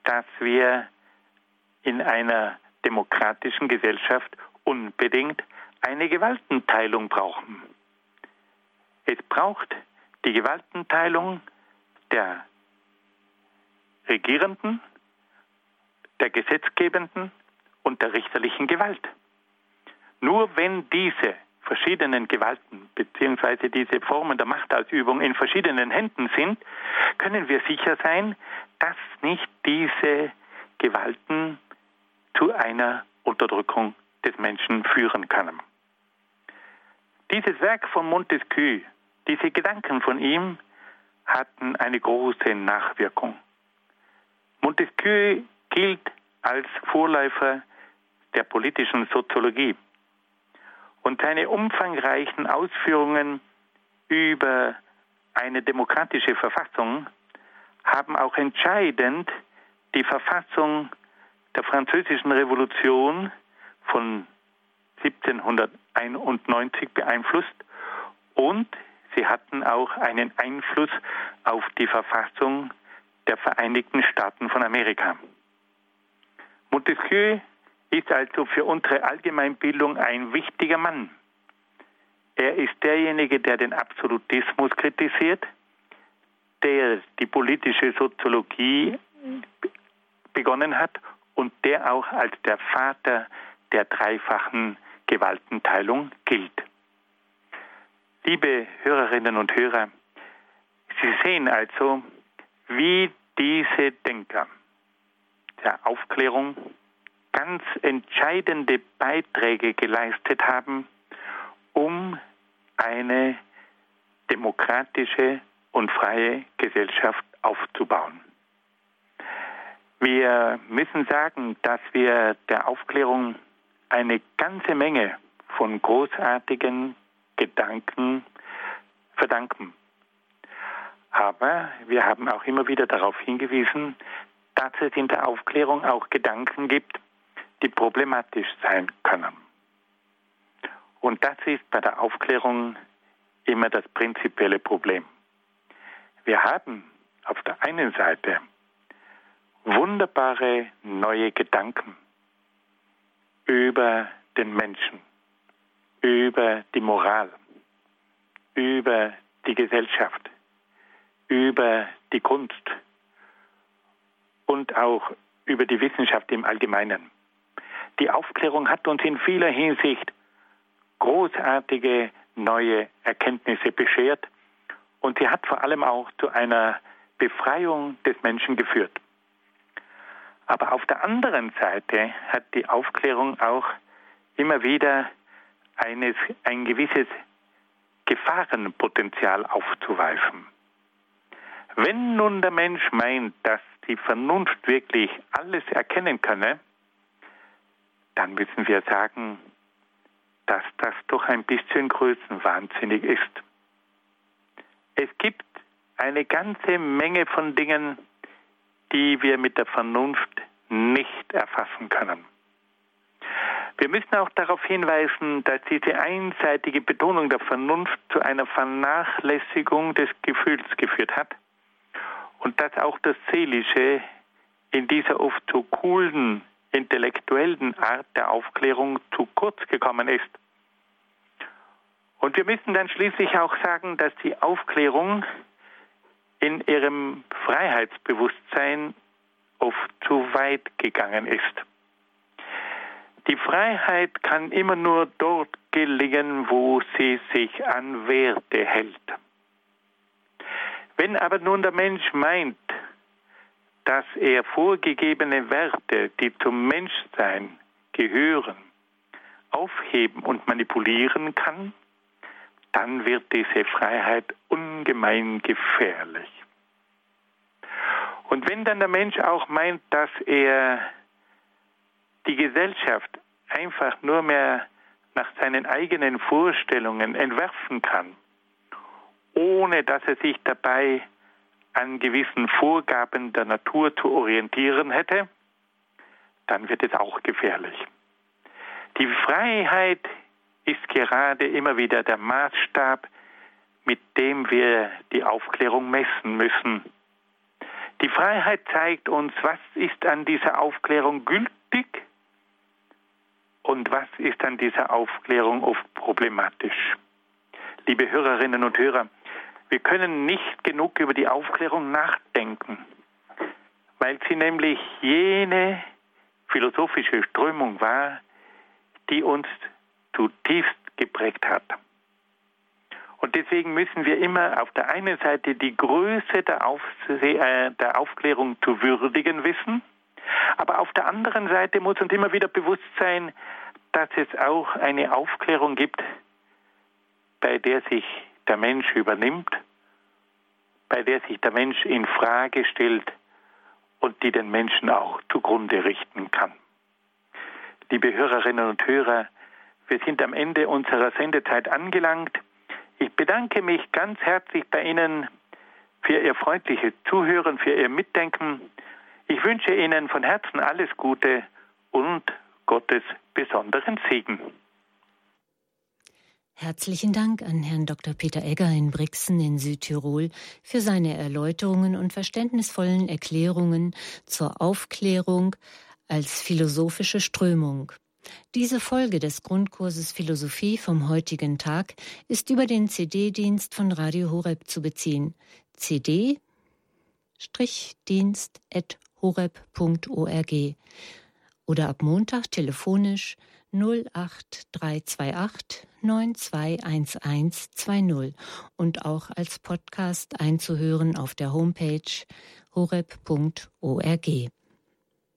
dass wir in einer demokratischen Gesellschaft unbedingt eine Gewaltenteilung brauchen. Es braucht die Gewaltenteilung der Regierenden, der Gesetzgebenden und der richterlichen Gewalt. Nur wenn diese verschiedenen Gewalten bzw. diese Formen der Machtausübung in verschiedenen Händen sind, können wir sicher sein, dass nicht diese Gewalten zu einer Unterdrückung des Menschen führen können. Dieses Werk von Montesquieu, diese Gedanken von ihm, hatten eine große Nachwirkung. Montesquieu gilt als Vorläufer der politischen Soziologie. Und seine umfangreichen Ausführungen über eine demokratische Verfassung haben auch entscheidend die Verfassung der französischen Revolution von 1791 beeinflusst und sie hatten auch einen Einfluss auf die Verfassung der Vereinigten Staaten von Amerika. Montesquieu ist also für unsere Allgemeinbildung ein wichtiger Mann. Er ist derjenige, der den Absolutismus kritisiert, der die politische Soziologie begonnen hat und der auch als der Vater der dreifachen Gewaltenteilung gilt. Liebe Hörerinnen und Hörer, Sie sehen also, wie diese Denker der Aufklärung ganz entscheidende Beiträge geleistet haben, um eine demokratische und freie Gesellschaft aufzubauen. Wir müssen sagen, dass wir der Aufklärung eine ganze Menge von großartigen Gedanken verdanken. Aber wir haben auch immer wieder darauf hingewiesen, dass es in der Aufklärung auch Gedanken gibt, die problematisch sein können. Und das ist bei der Aufklärung immer das prinzipielle Problem. Wir haben auf der einen Seite wunderbare neue Gedanken über den Menschen, über die Moral, über die Gesellschaft, über die Kunst und auch über die Wissenschaft im Allgemeinen. Die Aufklärung hat uns in vieler Hinsicht großartige neue Erkenntnisse beschert und sie hat vor allem auch zu einer Befreiung des Menschen geführt. Aber auf der anderen Seite hat die Aufklärung auch immer wieder eines, ein gewisses Gefahrenpotenzial aufzuweisen. Wenn nun der Mensch meint, dass die Vernunft wirklich alles erkennen könne, dann müssen wir sagen, dass das doch ein bisschen größenwahnsinnig ist. Es gibt eine ganze Menge von Dingen, die wir mit der Vernunft nicht erfassen können. Wir müssen auch darauf hinweisen, dass diese einseitige Betonung der Vernunft zu einer Vernachlässigung des Gefühls geführt hat und dass auch das Seelische in dieser oft so coolen, intellektuellen Art der Aufklärung zu kurz gekommen ist. Und wir müssen dann schließlich auch sagen, dass die Aufklärung in ihrem Freiheitsbewusstsein oft zu weit gegangen ist. Die Freiheit kann immer nur dort gelingen, wo sie sich an Werte hält. Wenn aber nun der Mensch meint, dass er vorgegebene Werte, die zum Menschsein gehören, aufheben und manipulieren kann, dann wird diese Freiheit ungemein gefährlich. Und wenn dann der Mensch auch meint, dass er die Gesellschaft einfach nur mehr nach seinen eigenen Vorstellungen entwerfen kann, ohne dass er sich dabei an gewissen Vorgaben der Natur zu orientieren hätte, dann wird es auch gefährlich. Die Freiheit ist gerade immer wieder der Maßstab, mit dem wir die Aufklärung messen müssen. Die Freiheit zeigt uns, was ist an dieser Aufklärung gültig und was ist an dieser Aufklärung oft problematisch. Liebe Hörerinnen und Hörer, wir können nicht genug über die Aufklärung nachdenken, weil sie nämlich jene philosophische Strömung war, die uns zutiefst geprägt hat. Und deswegen müssen wir immer auf der einen Seite die Größe der, Aufse äh, der Aufklärung zu würdigen wissen, aber auf der anderen Seite muss uns immer wieder bewusst sein, dass es auch eine Aufklärung gibt, bei der sich der Mensch übernimmt, bei der sich der Mensch in Frage stellt und die den Menschen auch zugrunde richten kann. Liebe Hörerinnen und Hörer, wir sind am Ende unserer Sendezeit angelangt. Ich bedanke mich ganz herzlich bei Ihnen für Ihr freundliches Zuhören, für Ihr Mitdenken. Ich wünsche Ihnen von Herzen alles Gute und Gottes besonderen Segen. Herzlichen Dank an Herrn Dr. Peter Egger in Brixen in Südtirol für seine Erläuterungen und verständnisvollen Erklärungen zur Aufklärung als philosophische Strömung. Diese Folge des Grundkurses Philosophie vom heutigen Tag ist über den CD-Dienst von Radio Horeb zu beziehen. CD-dienst.horeb.org oder ab Montag telefonisch 08328 921120 und auch als Podcast einzuhören auf der Homepage horeb.org.